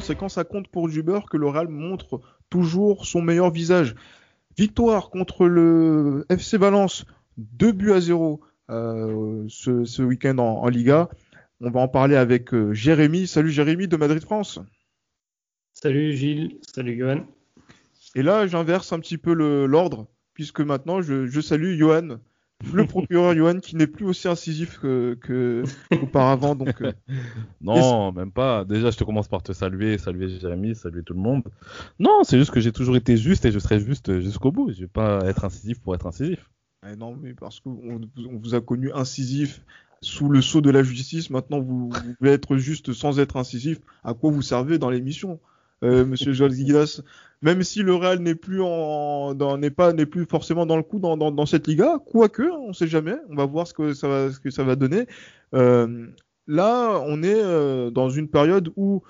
C'est quand ça compte pour Juber que le Real montre toujours son meilleur visage. Victoire contre le FC Valence, 2 buts à 0 euh, ce, ce week-end en, en, Liga. On va en parler avec euh, Jérémy. Salut Jérémy de Madrid France. Salut Gilles, salut Johan. Et là, j'inverse un petit peu l'ordre, puisque maintenant je, je salue Johan le procureur Johan qui n'est plus aussi incisif que, que auparavant. Donc, euh, non, même pas. Déjà, je te commence par te saluer, saluer Jérémy, saluer tout le monde. Non, c'est juste que j'ai toujours été juste et je serai juste jusqu'au bout. Je vais pas être incisif pour être incisif. Eh non, mais parce qu'on on vous a connu incisif sous le sceau de la justice. Maintenant, vous, vous voulez être juste sans être incisif. À quoi vous servez dans l'émission euh, Monsieur Joel même si le Real n'est plus en, n'est pas, n'est plus forcément dans le coup dans, dans, cette Liga, quoique, on sait jamais, on va voir ce que ça va, ce que ça va donner. Euh, là, on est euh, dans une période où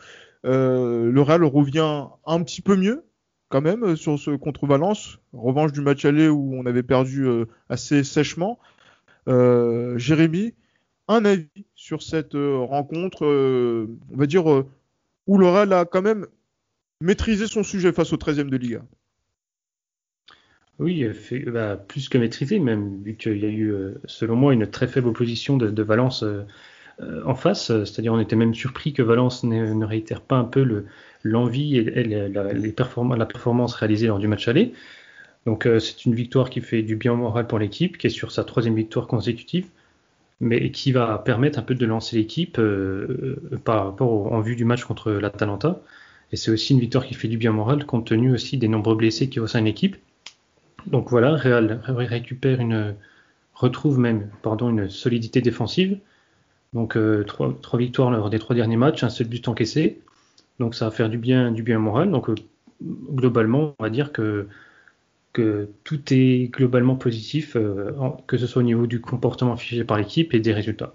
euh, le Real revient un petit peu mieux, quand même, sur ce contre Valence, revanche du match aller où on avait perdu assez sèchement. Jérémy, un avis sur cette rencontre, on va dire, où le Real a quand même maîtriser son sujet face au 13e de Liga. Oui, fait, bah, plus que maîtriser, même, vu qu'il y a eu, selon moi, une très faible opposition de, Valence euh, en face. C'est-à-dire, on était même surpris que Valence ne, réitère pas un peu l'envie et, la, les performance réalisée lors du match aller. Donc, euh, c'est une victoire qui fait du bien moral pour l'équipe, qui est sur sa troisième victoire consécutive, mais qui va permettre un peu de lancer l'équipe euh, par rapport en vue du match contre l'Atalanta. Et c'est aussi une victoire qui fait du bien moral, compte tenu aussi des nombreux blessés qui au sein l'équipe. Donc voilà, Real récupère une, retrouve même, pardon, une solidité défensive. Donc euh, trois, victoires lors des trois derniers matchs, un seul but encaissé. Donc ça va faire du bien, du bien moral. Donc euh, globalement, on va dire que tout est globalement positif, euh, que ce soit au niveau du comportement affiché par l'équipe et des résultats.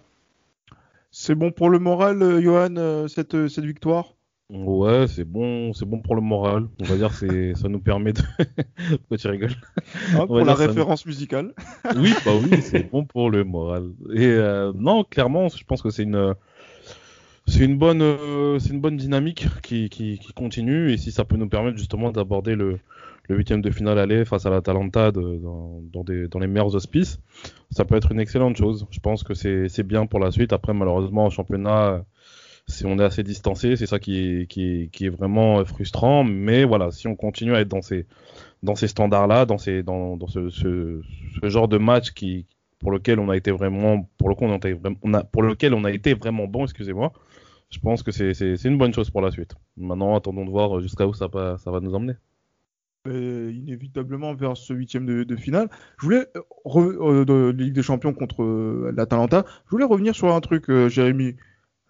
C'est bon pour le moral, Johan, cette victoire? Ouais, c'est bon, c'est bon pour le moral. On va dire c'est ça nous permet de Pourquoi tu rigoles? Ah, Pour la référence nous... musicale. oui, bah oui, c'est bon pour le moral. Et euh, non, clairement, je pense que c'est une c'est une bonne euh, c'est une bonne dynamique qui, qui, qui, continue et si ça peut nous permettre justement d'aborder le le huitième de finale aller face à l'Atalanta dans, dans, des, dans les meilleurs auspices, ça peut être une excellente chose. Je pense que c'est bien pour la suite. Après, malheureusement, au championnat, si on est assez distancé, c'est ça qui est, qui, qui est vraiment frustrant. Mais voilà, si on continue à être dans ces, dans ces standards-là, dans, ces, dans, dans ce, ce, genre de match qui, pour lequel on a été vraiment, pour, le été, on a, pour lequel on a été vraiment bon, excusez-moi, je pense que c'est une bonne chose pour la suite. Maintenant, attendons de voir jusqu'à où ça, va, ça va nous emmener. Euh, inévitablement vers ce huitième de, de, finale. Je voulais euh, de Ligue des Champions contre euh, l'Atalanta. Je voulais revenir sur un truc, euh, Jérémy.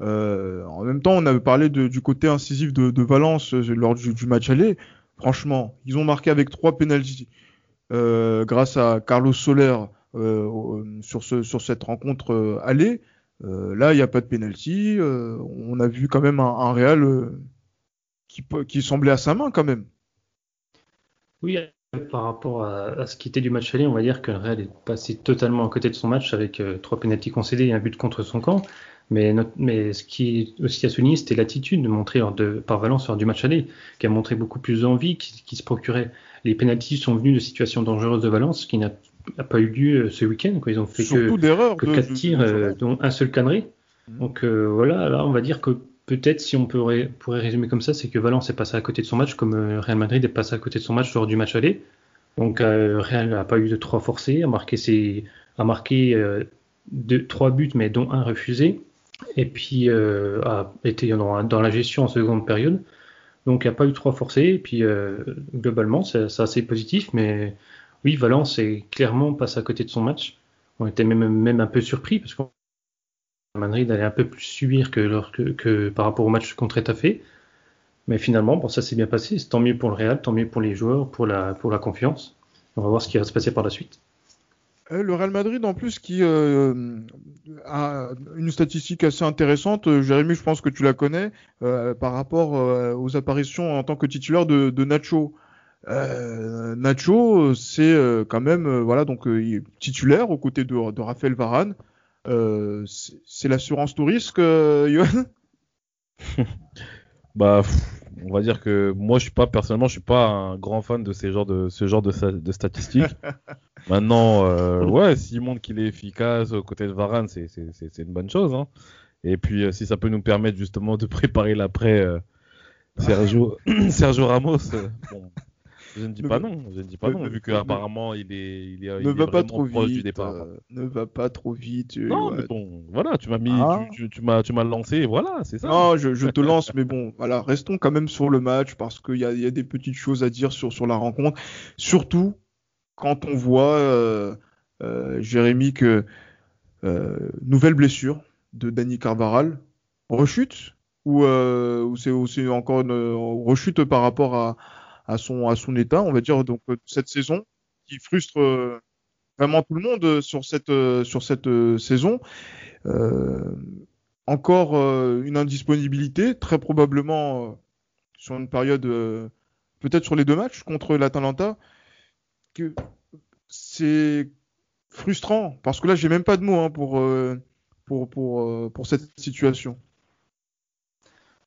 Euh, en même temps, on avait parlé du côté incisif de, Valence euh, lors du, du, match aller. Franchement, ils ont marqué avec trois pénalties euh, grâce à Carlos Soler sur, ce, sur cette rencontre aller. là, il n'y a pas de pénalty. on a vu quand même un, Real qui, semblait à sa main quand même. Oui, par rapport à, ce qui était du match aller, on va dire que le Real est passé totalement à côté de son match avec trois pénaltys concédés et un but contre son camp. Mais, notre, mais ce qui est aussi à souligner, c'était l'attitude de montrer de, par Valence lors du match aller, qui a montré beaucoup plus d'envie, qui, qui, se procurait. Les pénaltys sont venus de situations dangereuses de Valence, qui n'a pas eu lieu ce week-end. Ils ont fait Surtout que, que de, quatre tirs, euh, dont un seul cadré. Mmh. Donc euh, voilà, là on va dire que peut-être si on pourrait, pourrait résumer comme ça, c'est que Valence est passé à côté de son match, comme euh, Real Madrid est passé à côté de son match lors du match aller. Donc euh, Real n'a pas eu de trois forcés, a marqué, ses, a marqué euh, deux, trois buts, mais dont un refusé et puis euh, a été dans, dans, la gestion en seconde période. Donc il n'y a pas eu trois forcés, et puis euh, globalement c'est assez positif, mais oui, Valence est clairement passé à côté de son match. On était même, même un peu surpris parce qu'on Madrid allait un peu plus subir que, que, par rapport au match contre Etafé. Mais finalement, bon, ça s'est bien passé. C'est tant mieux pour le Real, tant mieux pour les joueurs, pour la, pour la confiance. On va voir ce qui va se passer par la suite. Euh, le Real Madrid, en plus, qui euh, a une statistique assez intéressante, euh, Jérémy, je pense que tu la connais, euh, par rapport euh, aux apparitions en tant que titulaire de, de Nacho. Nacho, c'est quand même, voilà, donc titulaire aux côtés de, de Raphaël Varane. c'est l'assurance tout risque, Johan? Bah, on va dire que moi, je suis pas personnellement, je suis pas un grand fan de ces genres de ce genre de, de statistiques. Maintenant, euh, ouais, s'il montre qu'il est efficace aux côtés de Varane, c'est c'est une bonne chose. Hein. Et puis, euh, si ça peut nous permettre justement de préparer l'après euh, Sergio Sergio Ramos, euh, bon, je ne dis pas non, je ne dis pas non, vu qu'apparemment il est, il est, ne il va est pas trop proche vite. du départ. euh, ne va pas trop vite. Non, ouais. mais bon, voilà, tu m'as mis, Ah. tu, tu, tu m'as, lancé, voilà, c'est ça. Non, je, je te lance, mais bon, voilà, restons quand même sur le match parce qu'il y a, y a des petites choses à dire sur, sur la rencontre. Surtout quand on voit, euh, euh, Jérémy, que nouvelle blessure de Dani Carvaral, rechute ou, ou c'est encore une rechute par rapport à, à son à son état, on va dire donc euh, cette saison qui frustre euh, vraiment tout le monde euh, sur cette sur cette saison. Encore une indisponibilité, très probablement sur une période, peut-être sur les deux matchs contre l'Atalanta, que c'est frustrant parce que là j'ai même pas de mots hein, pour, pour pour pour cette situation.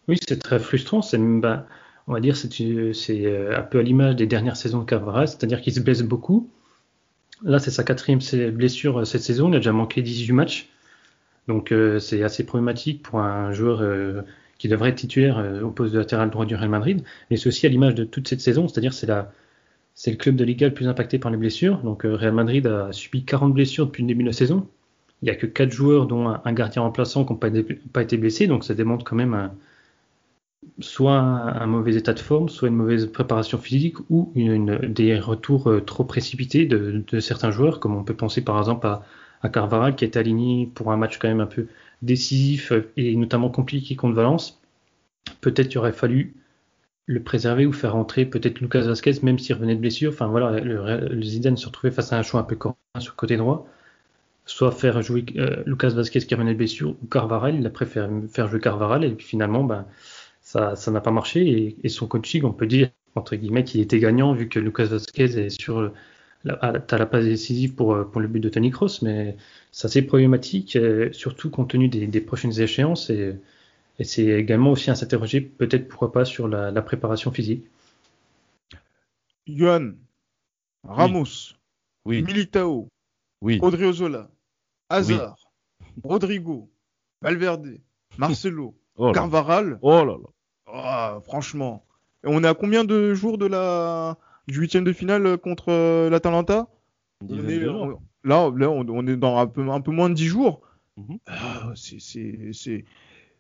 Oui, c'est très frustrant. C'est, bah, on va dire, c'est, euh, un peu à l'image des dernières saisons de Carvara, c'est-à-dire qu'il se blesse beaucoup. Là, c'est sa quatrième blessure euh, cette saison. Il a déjà manqué 18 matchs. Donc, euh, c'est assez problématique pour un joueur qui devrait être titulaire au poste de latéral droit du Real Madrid. Et c'est aussi à l'image de toute cette saison, c'est-à-dire c'est c'est le club de Liga le plus impacté par les blessures. Donc, Real Madrid a subi 40 blessures depuis le début de la saison. Il n'y a que 4 joueurs, dont un, gardien remplaçant, qui n'ont pas, pas été blessés. Donc, ça démontre quand même un, soit un, mauvais état de forme, soit une mauvaise préparation physique ou des retours euh, trop précipités de, certains joueurs, comme on peut penser par exemple à, à Carvara qui est aligné pour un match quand même un peu décisif et notamment compliqué contre Valence. Peut-être qu'il aurait fallu le préserver ou faire rentrer peut-être Lucas Vasquez même s'il revenait de blessure. Enfin voilà, le, le Zidane se retrouvait face à un choix un peu corin sur le côté droit. Soit faire jouer euh, Lucas Vasquez qui revenait de blessure ou Carvaral, il a préféré faire jouer Carvaral et puis finalement ben, ça ça n'a pas marché et, et son coaching on peut dire entre guillemets qu'il était gagnant vu que Lucas Vasquez est sur la, la passe décisive pour, euh, pour le but de Tony Kroos mais c'est assez problématique euh, surtout compte tenu des, des prochaines échéances et, et c'est également aussi à s'interroger peut-être pourquoi pas sur la, la préparation physique Johan, Ramos, Oui, Militao, oui. Odriozola, Hazard, Rodrigo, Valverde, Marcelo, Oh là, Carvaral. oh là là. Ah, franchement. Et on est à combien de jours de la du huitième de finale contre euh, l'Atalanta? On est- on- Là, là, on, on est dans un peu, un peu moins de 10 jours. Mhm. Ah, c'est, c'est, c'est,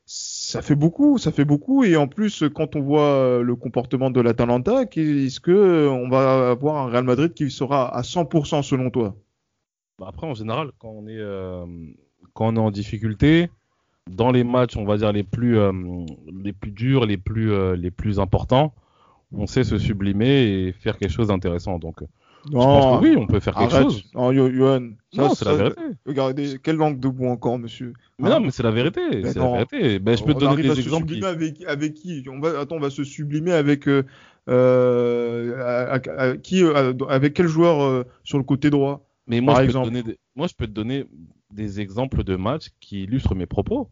ça fait beaucoup, ça fait beaucoup. Et en plus, quand on voit euh, le comportement de l'Atalanta, est-ce que euh, on va avoir un Real Madrid qui sera à 100% selon toi? Bah, après, en général, quand on est, euh, quand on est en difficulté, dans les matchs, on va dire les plus, euh, les plus durs, les plus, euh, les plus importants, on sait se sublimer et faire quelque chose d'intéressant. Donc, je pense que oui, on peut faire quelque arrête. chose. Non, Yo- Johan, ça, non, c'est la vérité. Regardez, quelle langue de bois encore, monsieur. Mais Hein non, mais c'est la vérité. C'est la vérité. Ben, je peux te On donner à des se exemples. qui- sublimer avec, avec qui? On va, Attends, on va se sublimer avec euh, euh, à- à- à- qui, euh, avec quel joueur euh, sur le côté droit? Mais moi, Par je peux te exemple. donner des... moi, je peux te donner des exemples de matchs qui illustrent mes propos.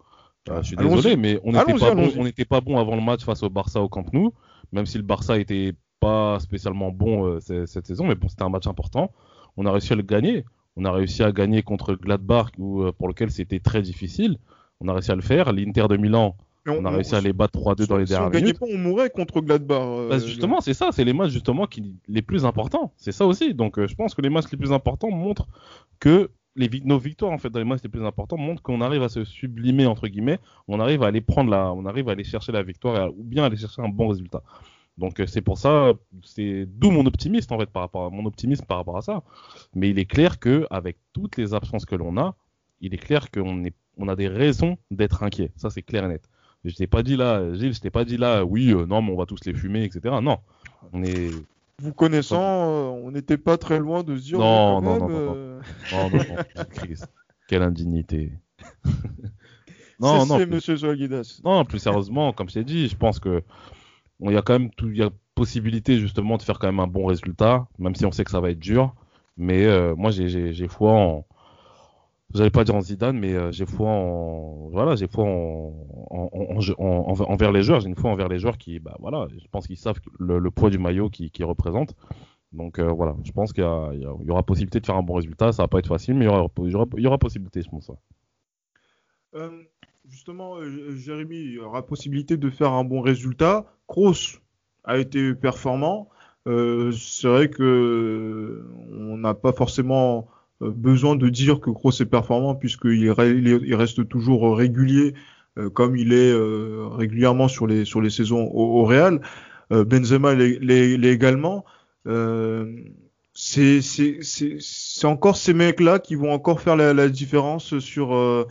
Euh, je suis désolé, mais on n'était pas bon, on pas bon avant le match face au Barça au Camp Nou, même si le Barça était pas spécialement bon euh, cette saison, mais bon, c'était un match important. On a réussi à le gagner. On a réussi à gagner contre Gladbach, où, euh, pour lequel c'était très difficile. On a réussi à le faire. L'Inter de Milan, on a réussi à les battre 3-2 dans les si on dernières gagnait minutes. pas, on mourrait contre Gladbach. euh, Bah, justement, c'est ça, c'est les matchs justement qui les plus importants. C'est ça aussi. Donc, euh, je pense que les matchs les plus importants montrent que nos victoires en fait dans les matchs les plus importants montrent qu'on arrive à se sublimer entre guillemets, on arrive à aller prendre la, on arrive à aller chercher la victoire ou bien aller chercher un bon résultat. Donc euh, c'est pour ça, c'est d'où mon optimisme en fait par rapport à mon optimisme par rapport à ça. Mais il est clair que avec toutes les absences que l'on a, il est clair qu'on est on a des raisons d'être inquiets. Ça, c'est clair et net. Je t'ai pas dit là, Gilles, je t'ai pas dit là, oui, euh, non, mais on va tous les fumer, etc. Non, on est. Vous connaissant, euh, on n'était pas très loin de se dire. Non, euh, Non, non, non, Christ. Quelle indignité. non, non, Monsieur non, plus sérieusement, comme je t'ai dit, je pense que il y a quand même tout, il y a possibilité justement de faire quand même un bon résultat, même si on sait que ça va être dur. Mais euh, moi, j'ai foi en. J'allais pas dire en Zidane, mais euh, j'ai foi en. Voilà, j'ai foi en, en, en- en- en- envers les joueurs. J'ai une foi envers les joueurs qui, bah voilà, je pense qu'ils savent le, le poids du maillot qu'ils qu'ils représentent. Donc euh, voilà, je pense qu'il y, y aura possibilité de faire un bon résultat. Ça va pas être facile, mais il y aura, il y aura, il y aura possibilité, je pense. Euh, justement, euh, Jérémy, il y aura possibilité de faire un bon résultat. Kroos a été performant. Euh, c'est vrai que euh, on n'a pas forcément besoin de dire que Kroos est performant puisqu'il il est- il reste toujours régulier euh, comme il est euh, régulièrement sur les sur les saisons au, Real. Euh, Benzema l'est également. Euh, c'est encore ces mecs-là qui vont encore faire la, différence sur euh,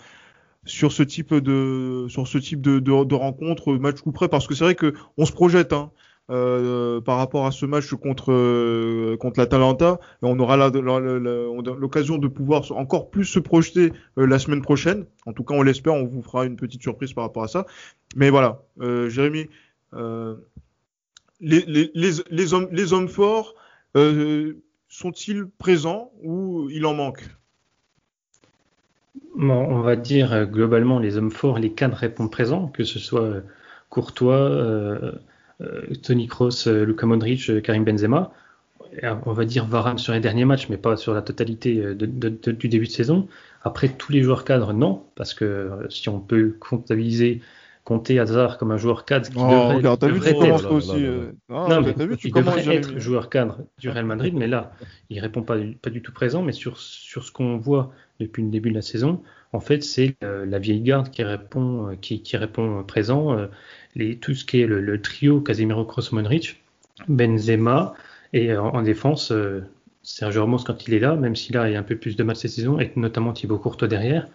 sur ce type de sur ce type de, de rencontre match coup près parce que c'est vrai que on se projette hein, euh, par rapport à ce match contre euh, l'Atalanta on aura l'occasion de pouvoir encore plus se projeter euh, la semaine prochaine. En tout cas on l'espère on vous fera une petite surprise par rapport à ça. Mais voilà Jérémy les, les, hommes les hommes forts sont-ils présents ou il en manque? On va dire globalement les hommes forts, les cadres répondent présents, que ce soit Courtois, Tony Kroos, euh, Luka Modric, euh, Karim Benzema. Euh, On va dire Varane sur les derniers matchs, mais pas sur la totalité euh, de- de- de- du début de saison. Après, tous les joueurs cadres, non, parce que euh, si on peut comptabiliser, compter Hazard comme un joueur cadre qui Oh, devrait, regarde, t'as vu, devrait tu être- aussi. euh. Non, mais vu, tu il devrait être joueur cadre du Real Madrid, mais là, il répond pas, du- pas du tout présent. Mais sur, sur ce qu'on voit depuis le début de la saison, en fait, c'est euh, la vieille garde qui répond, euh, qui, qui répond présent. euh, les, tout ce qui est le, trio Casemiro, Kroos, Modric, Benzema, et euh, en défense, euh, Sergio Ramos quand il est là, même si là il a un peu plus de matchs cette saison, et notamment Thibaut Courtois derrière,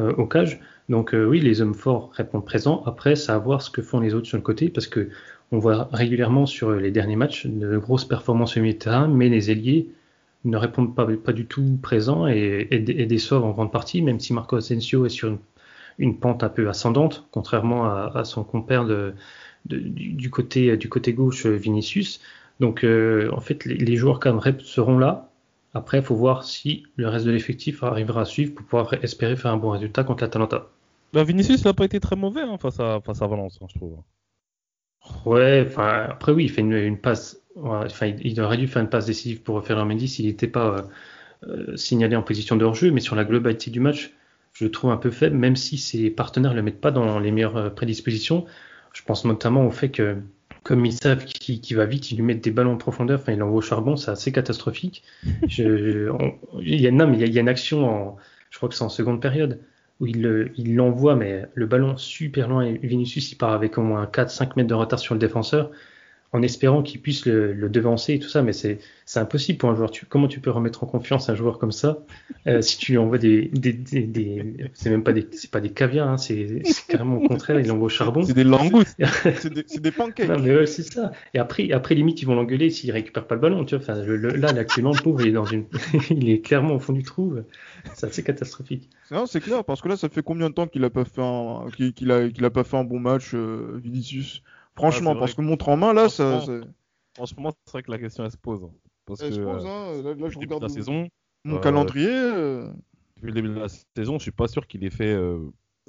euh, au cage. Donc oui, les hommes forts répondent présent. Après, c'est à voir ce que font les autres sur le côté, parce que on voit régulièrement sur les derniers matchs de grosses performances au milieu de terrain, mais les ailiers ne répondent pas, pas du tout présents et, et, et en grande partie, même si Marco Asensio est sur une, une pente un peu ascendante, contrairement à, à son compère de, de- du, côté, du côté gauche, Vinicius. Donc euh, en fait, les, les joueurs rep- seront là. Après, il faut voir si le reste de l'effectif arrivera à suivre pour pouvoir espérer faire un bon résultat contre l'Atalanta. Bah, Vinicius, n'a pas été très mauvais hein, face, à, face à Valence, hein, je trouve. Ouais, enfin après oui, il fait une, une passe. ouais, Enfin, il, il aurait dû faire une passe décisive pour faire Mendy s'il n'était pas euh, euh, signalé en position de hors-jeu, mais sur la globalité du match, je le trouve un peu faible, même si ses partenaires le mettent pas dans les meilleures euh, prédispositions. Je pense notamment au fait que, comme ils savent qu'il va vite, ils lui mettent des ballons en profondeur, enfin, il l'envoie au charbon, c'est assez catastrophique. Je, on- il y a, non, mais il y a, il y a une action, en, je crois que c'est en seconde période, où il il l'envoie, mais le ballon super loin, et Vinicius, il part avec au moins 4-5 mètres de retard sur le défenseur, en espérant qu'il puisse le, le devancer et tout ça, mais c'est impossible pour un joueur. Tu, comment tu peux remettre en confiance un joueur comme ça euh, si tu lui envoies des, des, des, des- c'est même pas des, c'est pas des caviars, hein, c'est carrément au contraire, il l'envoie au charbon. C'est des langoustes. c'est des, pancakes. Non, mais ouais, c'est ça. Et après, après limite, ils vont l'engueuler s'il récupère pas le ballon, tu vois. Enfin, le- le- là, actuellement, le pauvre, il est dans une, il est clairement au fond du trou. C'est assez catastrophique. Non, c'est clair, parce que là, ça fait combien de temps qu'il a pas fait un, qu'il a, a pas fait un bon match, euh, Vinicius? Franchement, Ah, parce que montre en main, là, ça, Franchement, ça- Franchement, c'est vrai que la question, elle se pose. Parce ça que se pose, euh, hein. Là, là, je depuis le début de regarde la mon- saison, mon euh, calendrier. euh, depuis le début de la saison, je suis pas sûr qu'il ait fait euh,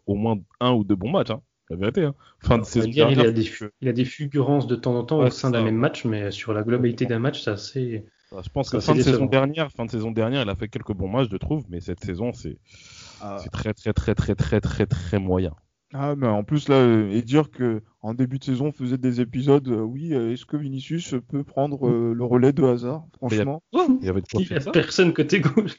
au moins un ou deux bons matchs. Hein. La vérité. Hein. Fin de saison dire, il, dernière, a des, il a des fulgurances de temps en temps Ouais, au sein d'un même match, mais sur la globalité d'un match, c'est assez. je pense que fin de saison dernière, fin de saison dernière, il a fait quelques bons matchs, je trouve, mais cette saison, c'est ah. c'est très très très très très très très moyen. Ah, mais en plus, là, euh, et dire que en début de saison, on faisait des épisodes, euh, oui, euh, est-ce que Vinicius peut prendre euh, le relais de hasard Mais il y a- Franchement? Il y avait de quoi Il y a faire ça. personne côté gauche.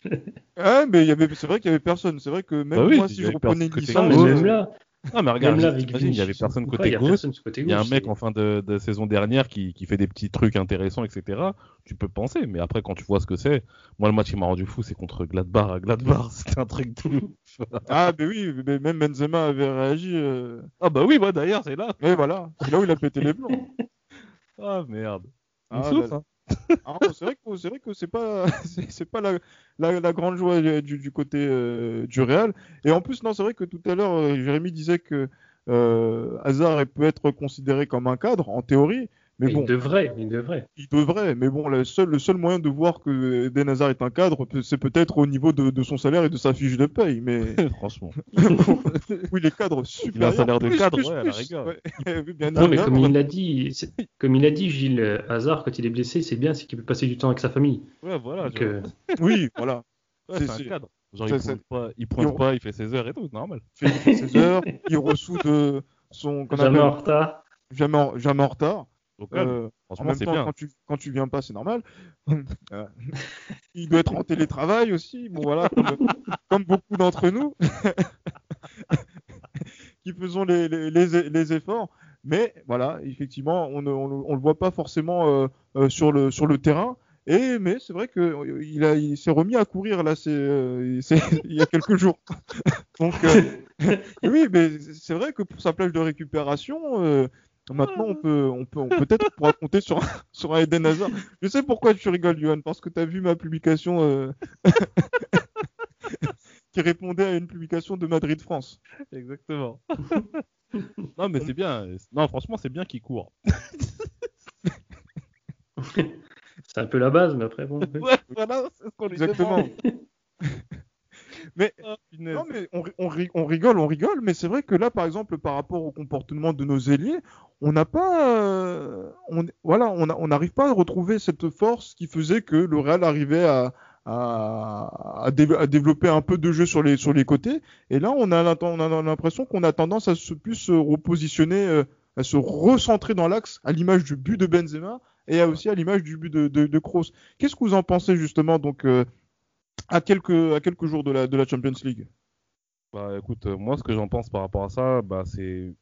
Ah, mais il y avait, c'est vrai qu'il y avait personne. C'est vrai que même Bah oui, moi, si je avait reprenais licence, mais même là, Non, mais regarde, là, avec il y avait personne côté pas, il y a gauche. Il y a un mec en fin de, de saison dernière qui, qui fait des petits trucs intéressants, etc. Tu peux penser, mais après, quand tu vois ce que c'est, moi, le match qui m'a rendu fou, c'est contre Gladbach à Gladbach. C'était un truc de ouf. Ah, ben oui, mais même Benzema avait réagi. euh, Ah, bah oui, moi d'ailleurs, c'est là. Et voilà, c'est là où il a pété les plombs. Ah, merde. Ah, souffre, là- hein. Ah, c'est vrai que c'est vrai que c'est pas c'est pas la, la, grande joie du, du côté euh, du Real. Et en plus non, c'est vrai que tout à l'heure euh, Jérémy disait que euh, Hazard peut être considéré comme un cadre en théorie, mais Mais bon, Il devrait, il devrait. il devrait. Mais bon, le seul le seul moyen de voir que Eden Hazard est un cadre, c'est peut-être au niveau de, de son salaire et de sa fiche de paye. Mais Franchement. oui, les cadres super. Il a un salaire de cadre, ouais, à la rigueur. Oui, bien Non, mais comme il l'a dit, comme il a dit, Gilles euh, Hazard, quand il est blessé, c'est bien, c'est qu'il peut passer du temps avec sa famille. Ouais, voilà. Donc, euh, Oui, voilà. Ouais, c'est- un cadre. Genre, il pointe pas, il pointe Il- pas, il fait ses heures et tout, normal. Il fait ses heures, il ressout de son jamais en retard. jamais en retard. Calme. Euh, en même temps, bien. quand tu, quand tu viens pas, c'est normal. Euh, il doit être en télétravail aussi. Bon, voilà, comme, comme beaucoup d'entre nous qui faisons les, les, les, les efforts. Mais voilà, effectivement, on ne on, le- on le voit pas forcément euh, sur, le, sur le terrain. Et mais c'est vrai que il, a, il s'est remis à courir là, c'est, euh, il y a quelques jours. Donc euh, oui, mais c'est vrai que pour sa plage de récupération, euh, maintenant on peut, on peut, on peut-être pourra compter sur un- sur un Eden Hazard. Je sais pourquoi tu rigoles, Johan, parce que tu as vu ma publication euh, qui répondait à une publication de Madrid France. Exactement. non, mais c'est bien. Non, franchement, c'est bien qu'il court. C'est un peu la base, mais après, bon. Ouais, voilà, c'est ce qu'on lui Exactement. Mais Ah. Non, mais on, on ri- on rigole, on rigole, mais c'est vrai que là, par exemple, par rapport au comportement de nos ailiers, on n'a pas, euh, on, voilà, on n'arrive pas à retrouver cette force qui faisait que le Real arrivait à, à, à dé- à développer un peu de jeu sur les, sur les côtés. Et là, on a, l'impression qu'on a tendance à se plus se repositionner, euh, à se recentrer dans l'axe, à l'image du but de Benzema et aussi à l'image du but de, de, de Kroos. Qu'est-ce que vous en pensez justement, donc, euh, à quelques, jours de la, Champions League? Bah écoute, euh, moi ce que j'en pense par rapport à ça, bah c'est,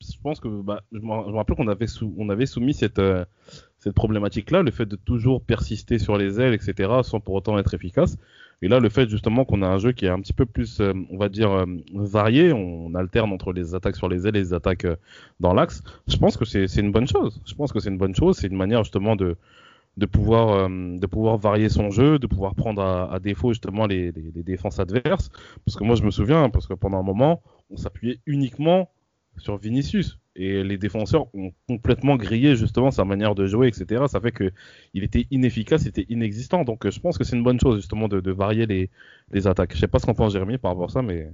je pense que bah, je me rappelle qu'on avait soumis cette euh, cette problématique-là, le fait de toujours persister sur les ailes, etc., sans pour autant être efficace. Et là, le fait justement qu'on a un jeu qui est un petit peu plus, euh, on va dire, varié, on, alterne entre les attaques sur les ailes et les attaques dans l'axe. Je pense que c'est une bonne chose. Je pense que c'est une bonne chose. C'est une manière justement de de pouvoir euh, de pouvoir varier son jeu, de pouvoir prendre à, à défaut justement les, les, les défenses adverses. Parce que moi je me souviens, parce que pendant un moment, on s'appuyait uniquement sur Vinicius et les défenseurs ont complètement grillé justement sa manière de jouer, etc. Ça fait que il était inefficace, il était inexistant. Donc euh, je pense que c'est une bonne chose justement de, de varier les, les attaques. Je sais pas ce qu'en pense Jérémy par rapport à ça, mais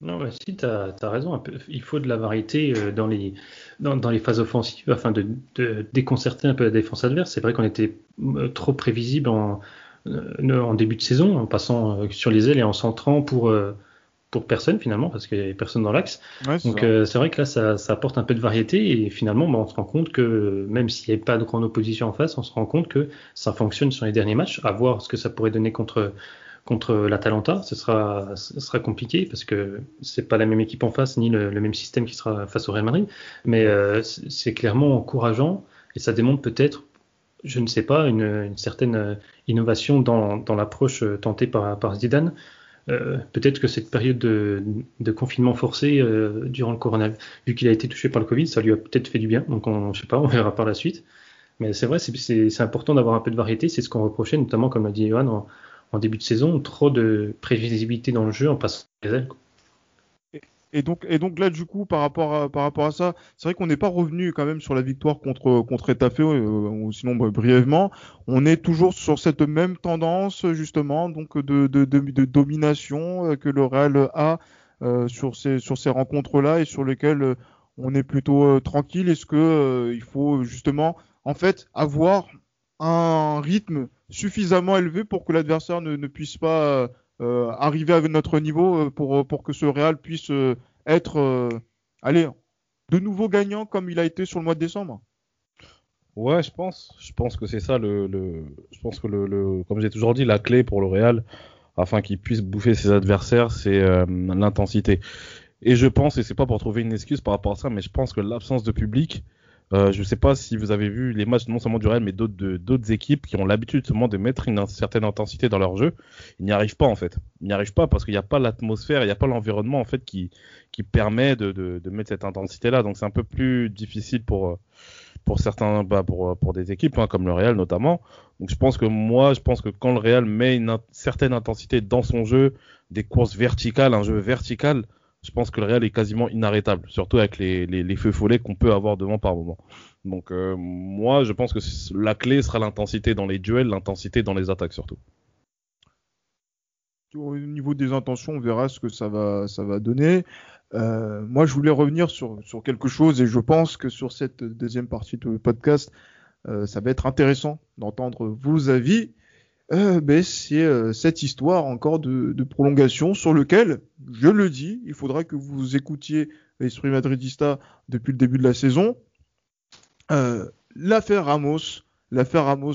Non, bah, si, tu as, raison. Il faut de la variété euh, dans, les, dans, dans les phases offensives afin de, de déconcerter un peu la défense adverse. C'est vrai qu'on était euh, trop prévisible en, euh, en début de saison, en passant sur les ailes et en centrant pour, pour personne finalement, parce qu'il n'y avait personne dans l'axe. Ouais, Donc euh, c'est vrai que là, ça, ça apporte un peu de variété et finalement, bah, on se rend compte que même s'il n'y avait pas de grande opposition en face, on se rend compte que ça fonctionne sur les derniers matchs. À voir ce que ça pourrait donner contre contre l'Atalanta, ce sera, ce sera compliqué parce que c'est pas la même équipe en face ni le, même système qui sera face au Real Madrid, mais euh, c'est clairement encourageant et ça démontre peut-être, je ne sais pas, une, certaine euh, innovation dans, l'approche euh, tentée par, Zidane. Peut-être que cette période de, confinement forcé durant le corona, vu qu'il a été touché par le Covid, ça lui a peut-être fait du bien. Donc on, je sais pas, on verra par la suite. Mais c'est vrai, c'est important d'avoir un peu de variété. C'est ce qu'on reprochait, notamment comme a dit Johan en début de saison, trop de prévisibilité dans le jeu en passant les ailes. Et donc, là, du coup, par rapport à, ça, c'est vrai qu'on n'est pas revenu quand même sur la victoire contre, contre Etafé, euh, sinon bah, brièvement. On est toujours sur cette même tendance, justement, donc de, domination euh, que le Real a euh, sur ces, rencontres-là et sur lesquelles euh, on est plutôt tranquille. Est-ce que il faut justement, en fait, avoir un rythme suffisamment élevé pour que l'adversaire ne, puisse pas euh, arriver à notre niveau euh, pour, pour que ce Real puisse euh, être euh, allez, de nouveau gagnant comme il a été sur le mois de décembre Ouais, je pense. Je pense que c'est ça le, le, je pense que le, le comme j'ai toujours dit, la clé pour le Real, afin qu'il puisse bouffer ses adversaires, c'est euh, l'intensité. Et je pense, et c'est pas pour trouver une excuse par rapport à ça, mais je pense que l'absence de public, euh, je sais pas si vous avez vu les matchs non seulement du Real, mais d'autres équipes qui ont l'habitude seulement de mettre une certaine intensité dans leur jeu. Ils n'y arrivent pas en fait. Ils n'y arrivent pas parce qu'il n'y a pas l'atmosphère, il n'y a pas l'environnement en fait qui permet de, mettre cette intensité là. Donc c'est un peu plus difficile pour pour certains, bah, pour, pour des équipes hein, comme le Real notamment. Donc je pense que moi, je pense que quand le Real met une certaine intensité dans son jeu, des courses verticales, un jeu vertical, je pense que le Real est quasiment inarrêtable, surtout avec les, feux follets qu'on peut avoir devant par moment. Donc euh, moi, je pense que la clé sera l'intensité dans les duels, l'intensité dans les attaques surtout. Au niveau des intentions, on verra ce que ça va, donner. Euh, moi, je voulais revenir sur, sur quelque chose et je pense que sur cette deuxième partie de podcast, euh, ça va être intéressant d'entendre vos avis ben, c'est euh, cette histoire encore de, de, prolongation sur lequel, je le dis, il faudra que vous écoutiez l'esprit madridista depuis le début de la saison. Euh, l'affaire Ramos, l'affaire Ramos,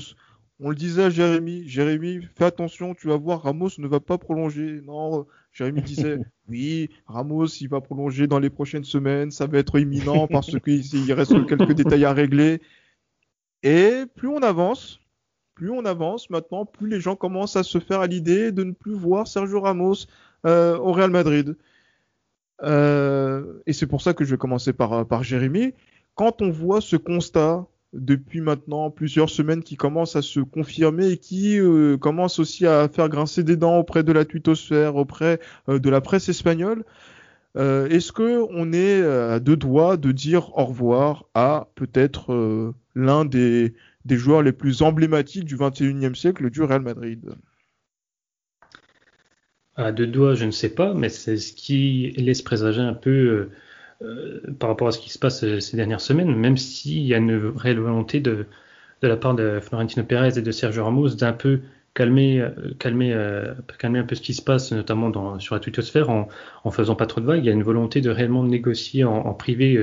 on le disait à Jérémy, Jérémy, fais attention, tu vas voir, Ramos ne va pas prolonger. Non, Jérémy disait, oui, Ramos, il va prolonger dans les prochaines semaines, ça va être imminent parce qu'il reste quelques détails à régler. Et plus on avance, plus on avance maintenant, plus les gens commencent à se faire à l'idée de ne plus voir Sergio Ramos euh, au Real Madrid. Euh, et c'est pour ça que je vais commencer par, par Jérémy. Quand on voit ce constat depuis maintenant plusieurs semaines qui commence à se confirmer et qui euh, commence aussi à faire grincer des dents auprès de la twittosphère, auprès euh, de la presse espagnole, euh, est-ce que on est à deux doigts de dire au revoir à peut-être l'un des des joueurs les plus emblématiques du 21e siècle du Real Madrid À deux doigts, je ne sais pas, mais c'est ce qui laisse présager un peu euh, euh par rapport à ce qui se passe euh, ces dernières semaines, même s'il y a une réelle volonté de, de la part de Florentino Pérez et de Sergio Ramos d'un peu calmer, calmer, calmer un peu ce qui se passe, notamment sur la twittosphère, en, en faisant pas trop de vagues. Il y a une volonté de réellement négocier en, privé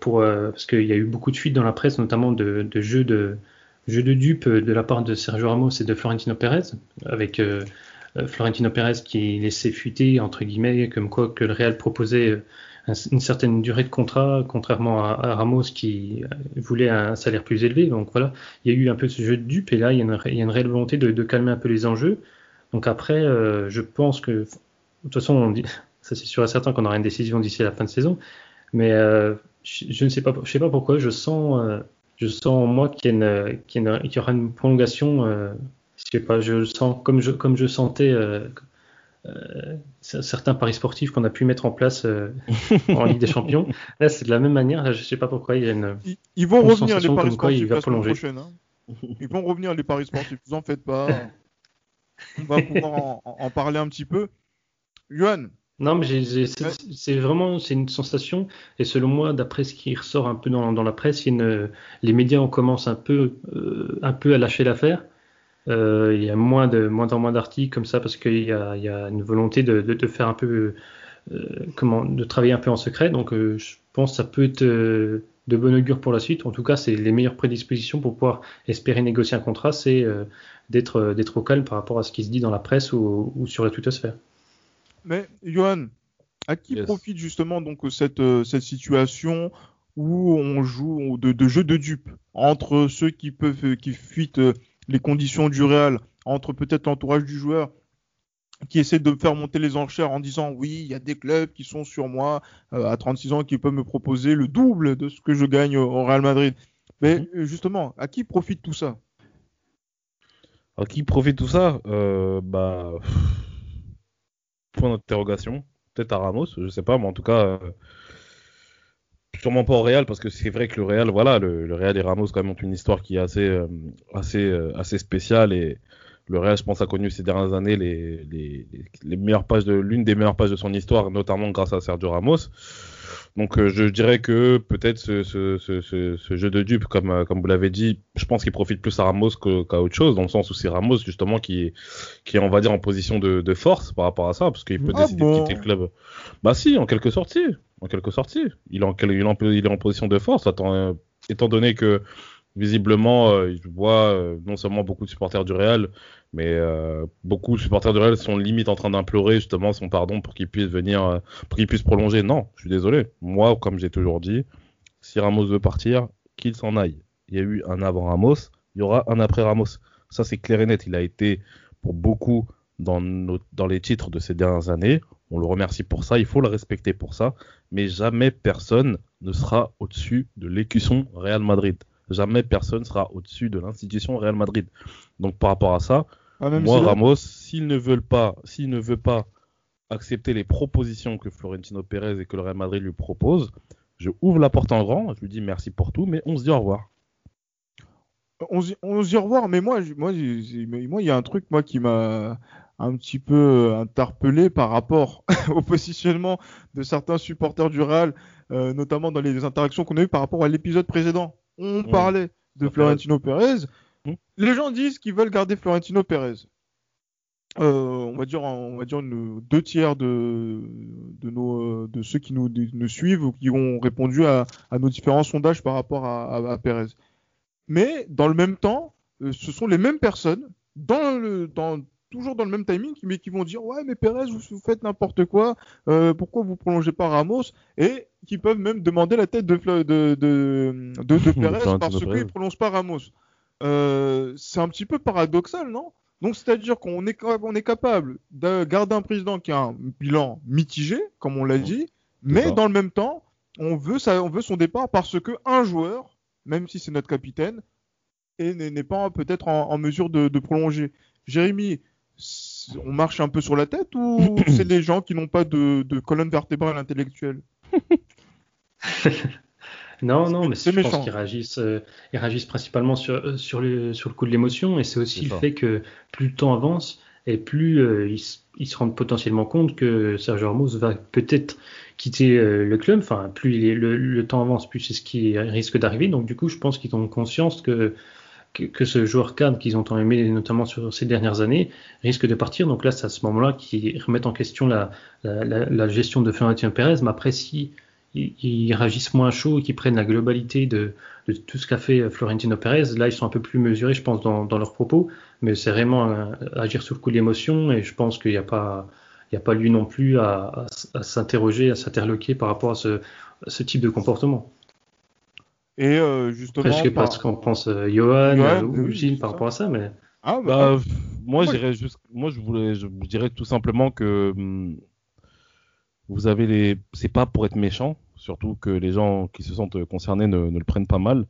pour, euh, parce qu'il y a eu beaucoup de fuites dans la presse, notamment de, de jeux de jeux de dupes de la part de Sergio Ramos et de Florentino Pérez, avec euh, Florentino Pérez qui laissait fuiter entre guillemets comme quoi que le Real proposait une certaine durée de contrat, contrairement à, Ramos qui voulait un salaire plus élevé. Donc voilà, il y a eu un peu ce jeu de dupes et là il y a une, réelle volonté de, calmer un peu les enjeux. Donc après, euh, je pense que de toute façon, ça c'est sûr et certain qu'on aura une décision d'ici la fin de saison. Mais euh, je, ne sais pas, je sais pas pourquoi, je sens, euh, je sens moi qu'il y, a qu'il y, aura une prolongation. Euh, je sais pas, je sens comme je, comme je sentais euh, euh certains paris sportifs qu'on a pu mettre en place en Ligue des Champions. Là, c'est de la même manière. Là, je sais pas pourquoi il y a une. Ils, vont revenir les paris sportifs la semaine prochaine. Hein. Ils vont revenir les paris sportifs. Vous en faites pas. On va pouvoir en, en parler un petit peu. Johan, non, mais c'est vraiment c'est une sensation. Et selon moi, d'après ce qui ressort un peu dans, dans la presse, une, les médias ont commencé un peu, euh, un peu à lâcher l'affaire. Euh, il y a moins de moins en moins d'articles comme ça parce qu'il y a, il y a une volonté de, de, de faire un peu euh, comment de travailler un peu en secret. Donc je pense que ça peut être de bon augure pour la suite. En tout cas, c'est les meilleures prédispositions pour pouvoir espérer négocier un contrat, c'est d'être d'être au calme par rapport à ce qui se dit dans la presse ou, ou sur la twittosphère. Mais Johan, à qui profite justement donc cette, euh, cette situation où on joue de, de jeu de dupes entre ceux qui peuvent euh, qui fuitent euh, les conditions du Real, entre peut-être l'entourage du joueur qui essaie de faire monter les enchères en disant oui, il y a des clubs qui sont sur moi à 36 ans qui peuvent me proposer le double de ce que je gagne au, Real Madrid. Mais mhm. justement, à qui profite tout ça? À qui profite tout ça? Euh, Bah point d'interrogation. Peut-être à Ramos, je sais pas, mais en tout cas, euh, sûrement pas au Real, parce que c'est vrai que le Real, voilà, le, le, Real et Ramos quand même ont une histoire qui est assez, euh, assez, euh, assez spéciale et le Real, je pense, a connu ces dernières années les, meilleures pages de l'une des meilleures pages de son histoire, notamment grâce à Sergio Ramos. Donc euh, je dirais que peut-être ce, ce, ce, ce, jeu de dupe, comme, euh, comme vous l'avez dit, je pense qu'il profite plus à Ramos qu'à autre chose, dans le sens où c'est Ramos justement qui, qui est, on va dire, en position de, de force par rapport à ça, parce qu'il peut ah décider de quitter le club. Bah si, en quelque sorte. En quelque sorte. Il est en, il en, il est en position de force, étant, étant donné que visiblement, euh, je vois euh, non seulement beaucoup de supporters du Real, mais euh, beaucoup de supporters du Real sont limite en train d'implorer justement son pardon pour qu'il puisse venir, euh, pour qu'il puisse prolonger. Non, je suis désolé. Moi, comme j'ai toujours dit, si Ramos veut partir, qu'il s'en aille. Il y a eu un avant Ramos, il y aura un après Ramos. Ça, c'est clair et net. Il a été pour beaucoup dans, dans les titres de ces dernières années. On le remercie pour ça. Il faut le respecter pour ça. Mais jamais personne ne sera au-dessus de l'écusson Real Madrid. Jamais personne sera au-dessus de l'institution Real Madrid. Donc par rapport à ça, Ah, même moi si Ramos, s'il ne veut pas, s'il ne veut pas accepter les propositions que Florentino Pérez et que le Real Madrid lui propose, je ouvre la porte en grand, je lui dis merci pour tout, mais on se dit au revoir. on se on se dit au revoir, mais moi, moi, moi, il y a un truc moi qui m'a un petit peu euh, interpellé par rapport au positionnement de certains supporters du Real, euh, notamment dans les interactions qu'on a eues par rapport à l'épisode précédent. On Mm. parlait de. Florentino Pérez. Les gens disent qu'ils veulent garder Florentino Pérez. Euh, on va dire, on va dire deux tiers de, de, nos, de ceux qui nous, nous suivent ou qui ont répondu à, à nos différents sondages par rapport à, à, à Pérez. Mais dans le même temps, euh, ce sont les mêmes personnes, dans le, dans, toujours dans le même timing, mais qui vont dire ouais mais Pérez vous, vous faites n'importe quoi, euh, pourquoi vous prolongez pas Ramos? Et qui peuvent même demander la tête de Fla- de de, de, de Pérez parce Pérez. qu'il prolonge pas Ramos. Euh, c'est un petit peu paradoxal non? Donc c'est-à-dire qu'on est on est capable de garder un président qui a un bilan mitigé comme on l'a dit, mais dans le même temps on veut ça, on veut son départ parce que un joueur même si c'est notre capitaine, n'est pas peut-être en, en mesure de, de prolonger. Jérémy, on marche un peu sur la tête ou c'est les gens qui n'ont pas de, de colonne vertébrale intellectuelle? Non, non, mais je pense qu'ils réagissent, euh, ils réagissent principalement sur, euh, sur, le, sur le coup de l'émotion, et c'est aussi le ça. fait que plus le temps avance, et plus euh, ils, se rendent potentiellement compte que Sergio Ramos va peut-être quitter euh, le club. Enfin, plus il est- le, le temps avance, plus c'est ce qui risque d'arriver. Donc, du coup, je pense qu'ils ont conscience que, que, que ce joueur cadre qu'ils ont tant aimé, notamment sur ces dernières années, risque de partir. Donc là, c'est à ce moment-là qu'ils remettent en question la, la, la, la gestion de Florentino Pérez. Mais après, si ils, ils réagissent moins chaud et qu'ils prennent la globalité de, de tout ce qu'a fait Florentino Pérez, là, ils sont un peu plus mesurés, je pense, dans, dans leurs propos. Mais c'est vraiment euh, agir sur le coup de l'émotion. Et je pense qu'il n'y a pas, il n'y a pas lieu non plus à, à, à s'interroger, à s'interloquer par rapport à ce, à ce type de comportement. Et euh, justement. Après, je sais pas par- ce qu'en pense euh, Johan euh, ou oui, Gilles par ça. rapport à ça, mais Ah, bah, Bah, moi, Moi, je dirais juste, moi, je voulais, je vous dirais tout simplement que hum, vous avez les, c'est pas pour être méchant, surtout que les gens qui se sentent concernés ne, le prennent pas mal,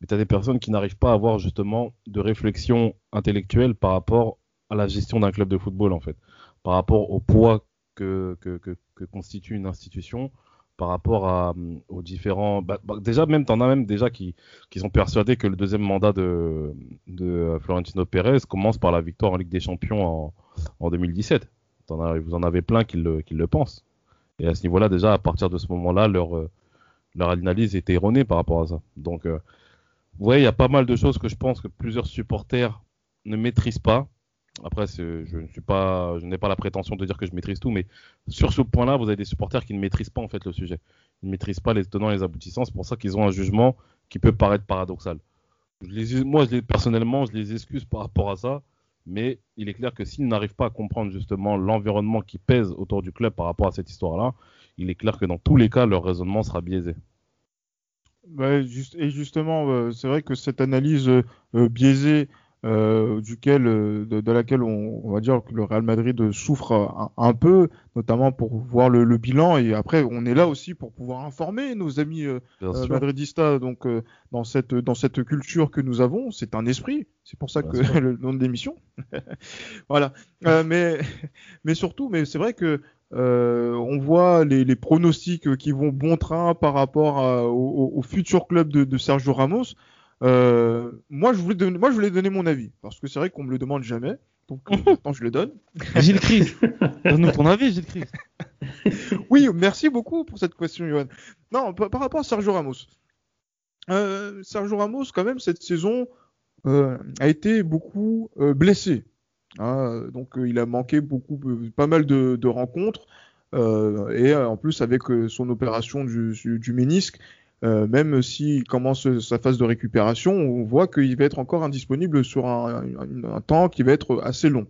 mais tu as des personnes qui n'arrivent pas à avoir justement de réflexion intellectuelle par rapport à la gestion d'un club de football, en fait, par rapport au poids que, que, que, constitue une institution, par rapport à, hum, aux différents, bah, bah, déjà même, t'en as même déjà qui, qui sont persuadés que le deuxième mandat de, de euh, Florentino Pérez commence par la victoire en Ligue des Champions en, en 2017. T'en as- vous en avez plein qui le, qui le pensent. Et à ce niveau-là, déjà, à partir de ce moment-là, leur, euh, analyse était erronée par rapport à ça. Donc, euh, ouais, il y a pas mal de choses que je pense que plusieurs supporters ne maîtrisent pas. Après, je n'ai pas la prétention de dire que je maîtrise tout, mais sur ce point-là, vous avez des supporters qui ne maîtrisent pas en fait le sujet. Ils ne maîtrisent pas les tenants et les aboutissants. C'est pour ça qu'ils ont un jugement qui peut paraître paradoxal. Moi, personnellement, je les excuse par rapport à ça, mais il est clair que s'ils n'arrivent pas à comprendre justement l'environnement qui pèse autour du club par rapport à cette histoire-là, il est clair que dans tous les cas, leur raisonnement sera biaisé. Et justement, euh, c'est vrai que cette analyse euh, euh, biaisée euh, duquel, euh, de, de laquelle on, on va dire que le Real Madrid souffre un, un peu, notamment pour voir le, le bilan, et après on est là aussi pour pouvoir informer nos amis euh, madridistas. Donc euh, dans cette dans cette culture que nous avons, c'est un esprit. C'est pour ça Bien que sûr. le nom de l'émission. voilà. Mais mais surtout, mais c'est vrai que euh, on voit les, les pronostics qui vont bon train par rapport à- au, au- au futur club de, de Sergio Ramos. Euh, moi, je voulais donner, moi, je voulais donner mon avis parce que c'est vrai qu'on me le demande jamais. Donc euh, maintenant, je le donne. Gilles Christ, donne-nous ton avis, Gilles Christ. Oui, merci beaucoup pour cette question, Johan. Non, par, par rapport à Sergio Ramos. Euh, Sergio Ramos, quand même, cette saison euh, a été beaucoup euh, blessé. Hein, donc, euh, il a manqué beaucoup, euh, pas mal de, de rencontres. euh, et euh, en plus, avec euh, son opération du, du- du ménisque, euh, même s'il commence sa phase de récupération, on voit qu'il va être encore indisponible sur un, un, un temps qui va être assez long.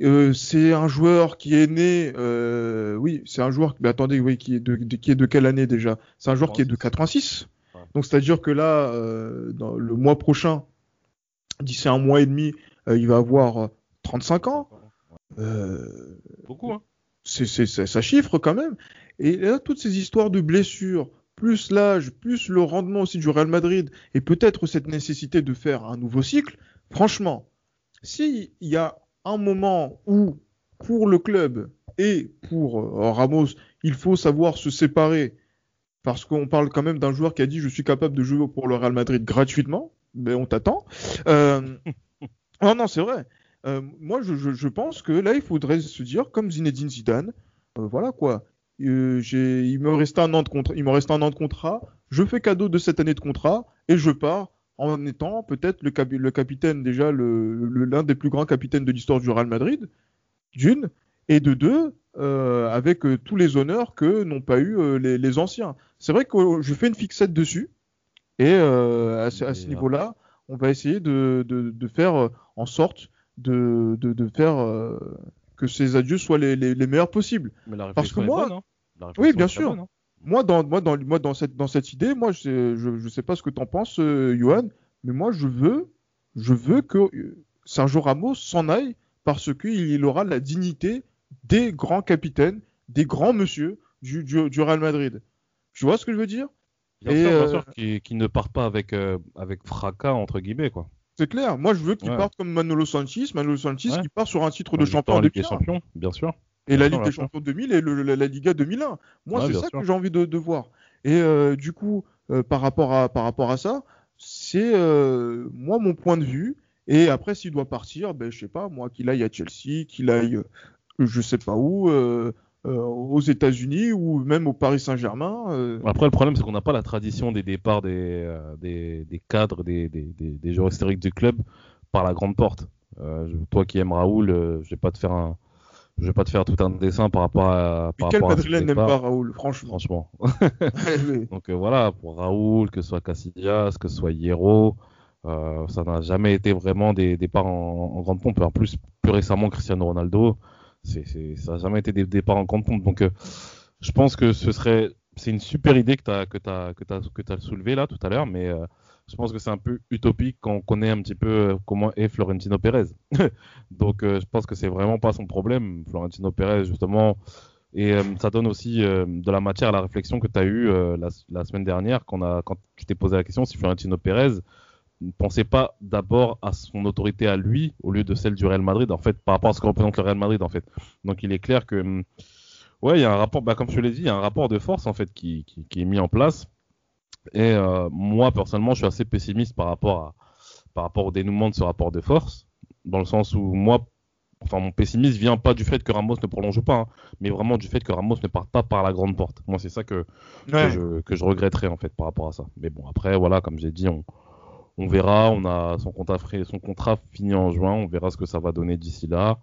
Euh, c'est un joueur qui est né, euh, oui, c'est un joueur, mais attendez, oui, qui est de, de, qui est de quelle année déjà? C'est un joueur qui est de 86. Ouais. Donc c'est-à-dire que là, euh, dans le mois prochain, d'ici un mois et demi, il va avoir 35 ans. Beaucoup, hein. c'est, c'est- ça chiffre quand même. Et là, toutes ces histoires de blessures, plus l'âge, plus le rendement aussi du Real Madrid, et peut-être cette nécessité de faire un nouveau cycle, franchement, s'il y a un moment où, pour le club et pour euh, Ramos, il faut savoir se séparer, parce qu'on parle quand même d'un joueur qui a dit je suis capable de jouer pour le Real Madrid gratuitement, mais on t'attend. Euh... non, non, c'est vrai. Euh, moi, je, je, je pense que là, il faudrait se dire, comme Zinedine Zidane, euh, voilà quoi. Euh, il me reste un an de contrat, il me reste un an de contrat. Je fais cadeau de cette année de contrat et je pars en étant peut-être le, cap- le capitaine déjà le, l'un des plus grands capitaines de l'histoire du Real Madrid, d'une et de deux, euh, avec euh, tous les honneurs que n'ont pas eu euh, les, les anciens. C'est vrai que je fais une fixette dessus et à ce, à ce Et, niveau-là, on va essayer de, de, de faire en sorte de, faire que ces adieux soient les, les, les meilleurs possibles. Mais la Parce que moi- bonne, hein. Oui, bien sûr. bonne, hein. Moi, dans, moi, dans, moi, dans cette, dans cette idée, moi, je sais, je, je sais pas ce que t'en penses, euh, Johan, mais moi, je veux, je veux que euh, Sergio Ramos s'en aille parce qu'il il aura la dignité des grands capitaines, des grands monsieur du, du, du Real Madrid. Tu vois ce que je veux dire? Bien Et, sûr, bien euh, sûr, qui, qui ne part pas avec, euh, avec fracas, entre guillemets, quoi. C'est clair. Moi, je veux qu'il Ouais. parte comme Manolo Sanchez, Manolo Sanchez Ouais. qui part sur un titre de victoire champion en Ligue des 2001. Champions, bien sûr. Et la Ligue des. Champions 2000 et le- la, la Liga 2001. Moi, c'est ça sûr. que j'ai envie de, de voir. Et euh, du coup, euh, par, rapport à, par rapport à ça, c'est euh, moi mon point de vue. Et après, s'il doit partir, ben, je sais pas, moi, qu'il aille à Chelsea, qu'il aille, je sais pas où, euh, aux États-Unis ou même au Paris Saint-Germain. euh, Après, le problème, c'est qu'on n'a pas la tradition des départs des, euh, des, des cadres, des, des, joueurs historiques du club par la grande porte. Euh, toi qui aimes Raoul, euh, je vais pas te faire un, je vais pas te faire tout un dessin par rapport à. mais Par quel Madrilène n'aime pas Raoul, franchement. Franchement. Donc euh, voilà, pour Raoul, que ce soit Casillas, que ce soit Hierro, euh, ça n'a jamais été vraiment des départs en, en grande pompe. En plus, plus récemment, Cristiano Ronaldo, ça n'a jamais été des départs en grande pompe. Donc euh, je pense que ce serait, c'est une super idée que tu as que que que t'as soulevé là tout à l'heure, mais euh, je pense que c'est un peu utopique quand on connaît un petit peu euh, comment est Florentino Pérez. Donc je pense que c'est vraiment pas son problème. Florentino Pérez, justement, et ça donne aussi de la matière à la réflexion que tu as eue la, semaine dernière quand, on a, quand je t'ai posé la question si Florentino Pérez ne pensait pas d'abord à son autorité à lui au lieu de celle du Real Madrid, en fait, par rapport à ce que représente le Real Madrid, en fait. Donc il est clair que, hum, ouais, il y a un rapport, bah, comme je te l'ai dit, il y a un rapport de force, en fait, qui, qui, qui est mis en place. Et euh, moi, personnellement, je suis assez pessimiste par rapport, à, par rapport au dénouement de ce rapport de force, dans le sens où moi, enfin, mon pessimisme vient pas du fait que Ramos ne prolonge pas, hein, mais vraiment du fait que Ramos ne parte pas par la grande porte. Moi, c'est ça que, que, je, que je regretterais en fait par rapport à ça. Mais bon, après, voilà, comme j'ai dit, on, on verra. On a son contrat, frais- son contrat fini en juin. On verra ce que ça va donner d'ici là.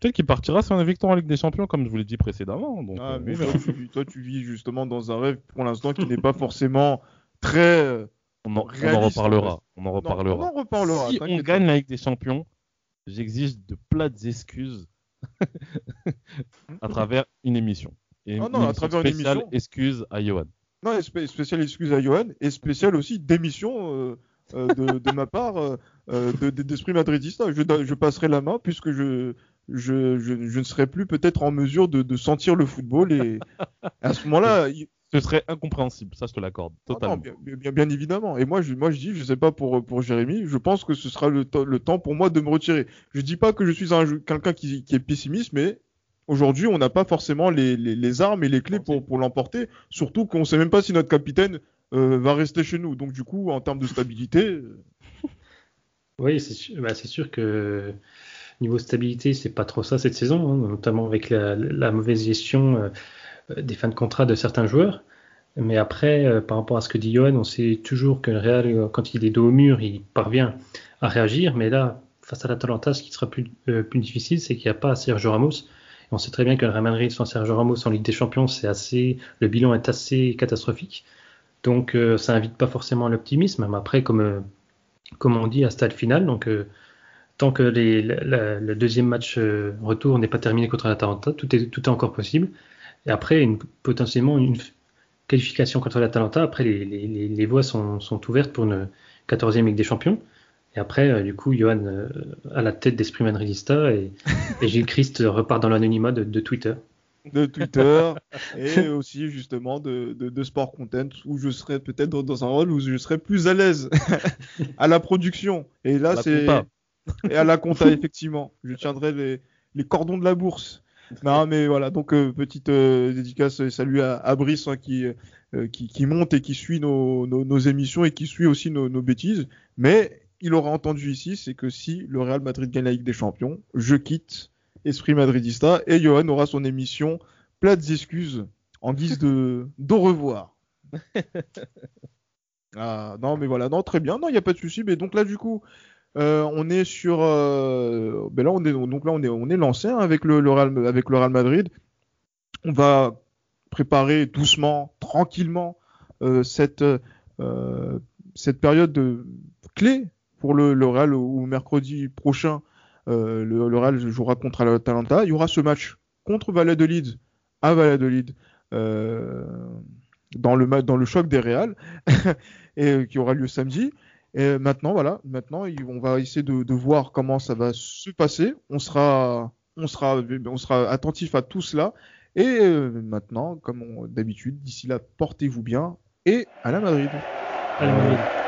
Peut-être qu'il partira sur une victoire en Ligue des Champions, comme je vous l'ai dit précédemment. Donc, Ah, euh, mais on toi tu, toi, tu vis justement dans un rêve pour l'instant qui n'est pas forcément très. euh, on, en, on reparlera. On en non, reparlera. on en reparlera. si on gagne la Ligue des Champions, j'exige de plates excuses à travers une émission. Et Ah non, à travers une spéciale émission. excuse à Johan. Non, et spé- spécial excuse à Johan et spécial aussi démission euh, de, de ma part euh, euh, de- de- d'esprit madridista. Je, je passerai la main puisque je, je, je, je ne serai plus peut-être en mesure de, de sentir le football et à ce moment-là, Ce serait incompréhensible, ça je te l'accorde Ah non, totalement. bien, bien- bien- bien évidemment. Et moi, je, moi, je dis, je sais pas pour, pour Jérémy, je pense que ce sera le, temps pour moi de me retirer. Je dis pas que je suis quelqu'un qui, qui est pessimiste, mais aujourd'hui, on n'a pas forcément les, les, les armes et les clés pour, pour l'emporter. Surtout qu'on sait même pas si notre capitaine euh, va rester chez nous. Donc, du coup, en termes de stabilité, euh, Oui, c'est sûr, bah, c'est sûr que niveau stabilité, c'est pas trop ça cette saison, hein, notamment avec la, mauvaise gestion euh, des fins de contrat de certains joueurs. Mais après, euh, par rapport à ce que dit Johan, on sait toujours que le Real, euh, quand il est dos au mur, il parvient à réagir. Mais là, face à l'Atalanta, ce qui sera plus, euh, plus difficile, c'est qu'il n'y a pas Sergio Ramos. Et on sait très bien que le Real Madrid sans Sergio Ramos en Ligue des Champions, c'est assez, le bilan est assez catastrophique. Donc euh, ça invite pas forcément l'optimisme. Mais après, comme, euh, on dit, à stade final, euh, tant que la- la- le deuxième match retour n'est pas terminé contre l'Atalanta, tout est, tout est encore possible. Et après, potentiellement une qualification contre l'Atalanta, après les, les, voies sont, ouvertes pour une 14e Ligue des Champions. Et après, du coup, Johan à la tête d'Esprit Madridista et, et Gilles Christ repart dans l'anonymat de Twitter. De Twitter et aussi justement de, de, de Sport Content où je serais peut-être dans, dans un rôle où je serais plus à l'aise à la production. Et là, c'est. Et à la compta, effectivement. Je tiendrai les, les cordons de la bourse. Non, mais voilà, donc euh, petite euh, dédicace et salut à, à Brice hein, qui, euh, qui, qui monte et qui suit nos, nos, nos émissions et qui suit aussi nos, nos bêtises. Mais il aura entendu ici, c'est que si le Real Madrid gagne la Ligue des Champions, je quitte Esprit Madridista et Johan aura son émission plates excuses en guise de d'au revoir. Ah, non, mais voilà, non, très bien, non, il n'y a pas de souci. Mais donc là, du coup, euh, on est sur, euh, ben là, on est donc là, on est on est lancé hein, avec le, le Real, avec le Real Madrid. On va préparer doucement, tranquillement euh, cette euh, cette période de clé pour le, le Real où mercredi prochain, euh, le, Real jouera contre l'Atalanta. Il y aura ce match contre Valladolid à Valladolid euh, dans le dans le choc des Real et euh, qui aura lieu samedi. Et maintenant, voilà, maintenant, on va essayer de, voir comment ça va se passer. On sera, on attentif à tout cela. Et maintenant, comme d'habitude, d'ici là, portez-vous bien et à la Madrid. Allez, Madrid.